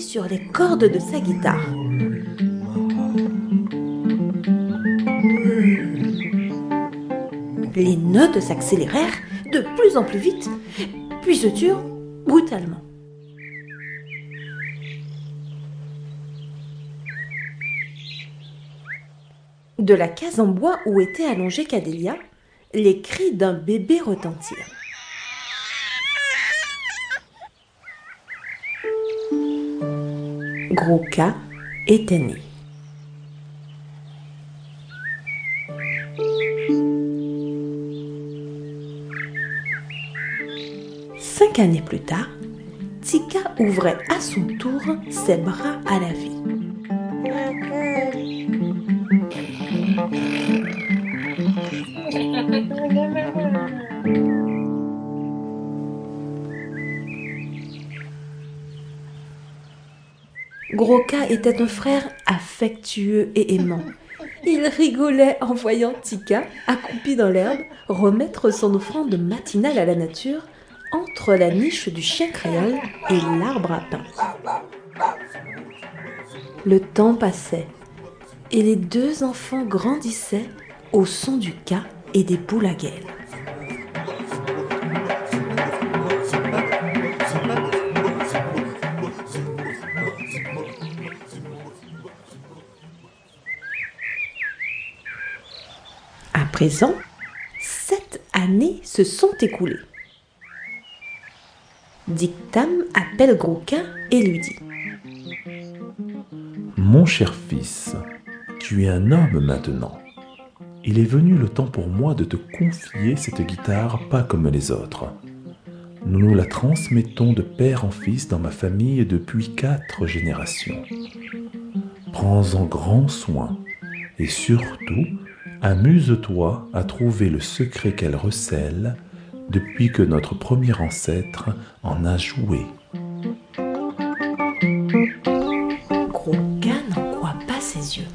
sur les cordes de sa guitare. Les notes s'accélérèrent de plus en plus vite, puis se turent brutalement. De la case en bois où était allongée Cadélia, les cris d'un bébé retentirent. Gros K était. Cinq années plus tard, Tika ouvrait à son tour ses bras à la vie. Groka était un frère affectueux et aimant. Il rigolait en voyant Tika, accroupie dans l'herbe, remettre son offrande matinale à la nature entre la niche du chien créole et l'arbre à pain. Le temps passait et les deux enfants grandissaient au son du cas et des gueule. Présent, sept années se sont écoulées. Dictam appelle Grouquin et lui dit Mon cher fils, tu es un homme maintenant. Il est venu le temps pour moi de te confier cette guitare pas comme les autres. Nous nous la transmettons de père en fils dans ma famille depuis quatre générations. Prends-en grand soin et surtout, amuse-toi à trouver le secret qu'elle recèle depuis que notre premier ancêtre en a joué. Grouquin n'en croit pas ses yeux.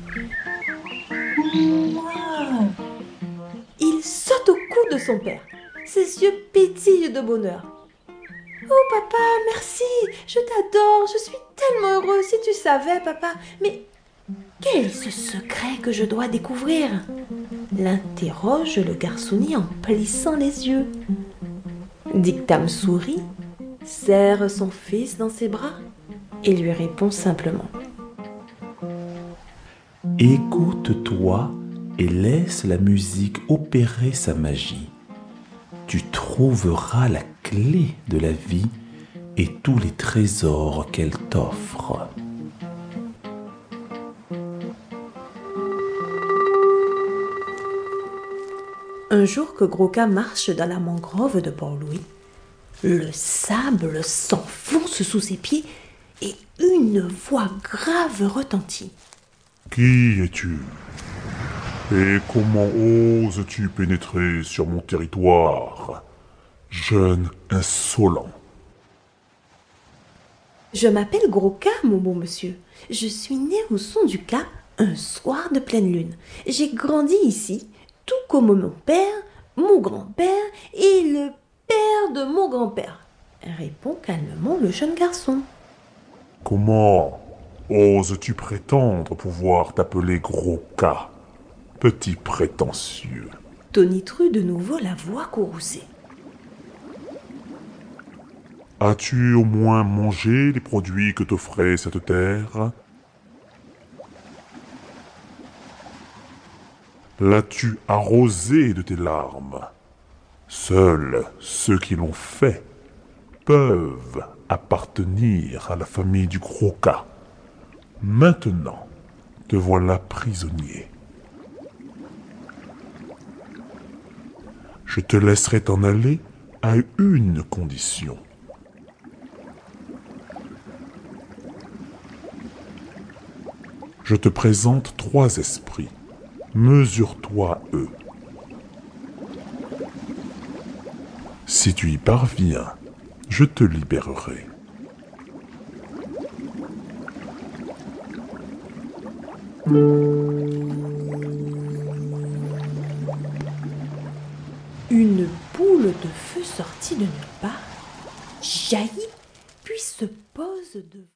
Il saute au cou de son père. Ses yeux pétillent de bonheur. Oh papa, merci, je t'adore, je suis tellement heureux si tu savais, papa. Mais quel est ce secret que je dois découvrir? L'interroge le garçonnier en plissant les yeux. Dictam sourit, serre son fils dans ses bras et lui répond simplement. Écoute-toi et laisse la musique opérer sa magie. Tu trouveras la clé de la vie et tous les trésors qu'elle t'offre. Un jour que Groka marche dans la mangrove de Port-Louis, le sable s'enfonce sous ses pieds et une voix grave retentit. Qui es-tu? Et comment oses-tu pénétrer sur mon territoire Jeune insolent? Je m'appelle Groka, mon beau monsieur. Je suis né au son du cap un soir de pleine lune. J'ai grandi ici, tout comme mon père, mon grand-père et le père de mon grand-père, répond calmement le jeune garçon. Comment oses-tu prétendre pouvoir t'appeler Gros K Petit prétentieux? Tonitru de nouveau la voix courroucée. As-tu au moins mangé les produits que t'offrait cette terre? L'as-tu arrosé de tes larmes? Seuls ceux qui l'ont fait peuvent appartenir à la famille du gros cas. Maintenant, te voilà prisonnier. Je te laisserai t'en aller à une condition. Je te présente trois esprits. Mesure-toi eux. Si tu y parviens, je te libérerai. Une boule de feu sortie de nulle part jaillit puis se pose devant.